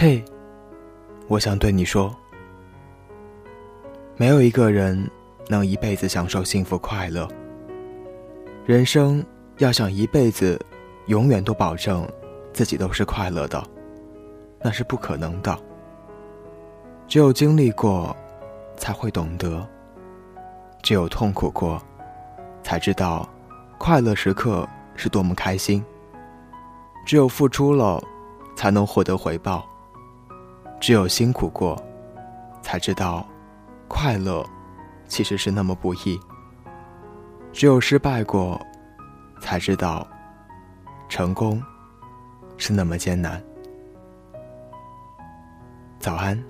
嘿，我想对你说，没有一个人能一辈子享受幸福快乐。人生要想一辈子永远都保证自己都是快乐的，那是不可能的。只有经历过，才会懂得；只有痛苦过，才知道快乐时刻是多么开心。只有付出了，才能获得回报；只有辛苦过，才知道快乐其实是那么不易；只有失败过，才知道成功是那么艰难。早安。